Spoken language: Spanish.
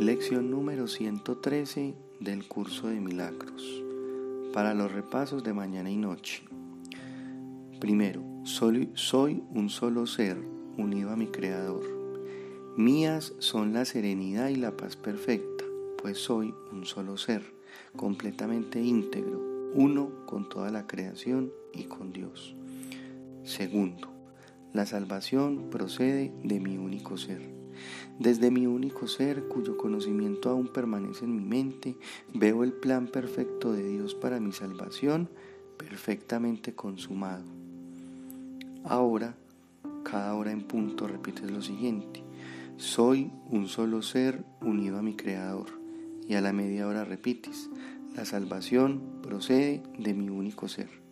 Lección número 113 del curso de milagros. Para los repasos de mañana y noche. Primero, soy, soy un solo ser unido a mi Creador. Mías son la serenidad y la paz perfecta, pues soy un solo ser, completamente íntegro, uno con toda la creación y con Dios. Segundo, la salvación procede de mi único ser. Desde mi único ser, cuyo conocimiento aún permanece en mi mente, veo el plan perfecto de Dios para mi salvación perfectamente consumado. Ahora, cada hora en punto repites lo siguiente. Soy un solo ser unido a mi Creador. Y a la media hora repites. La salvación procede de mi único ser.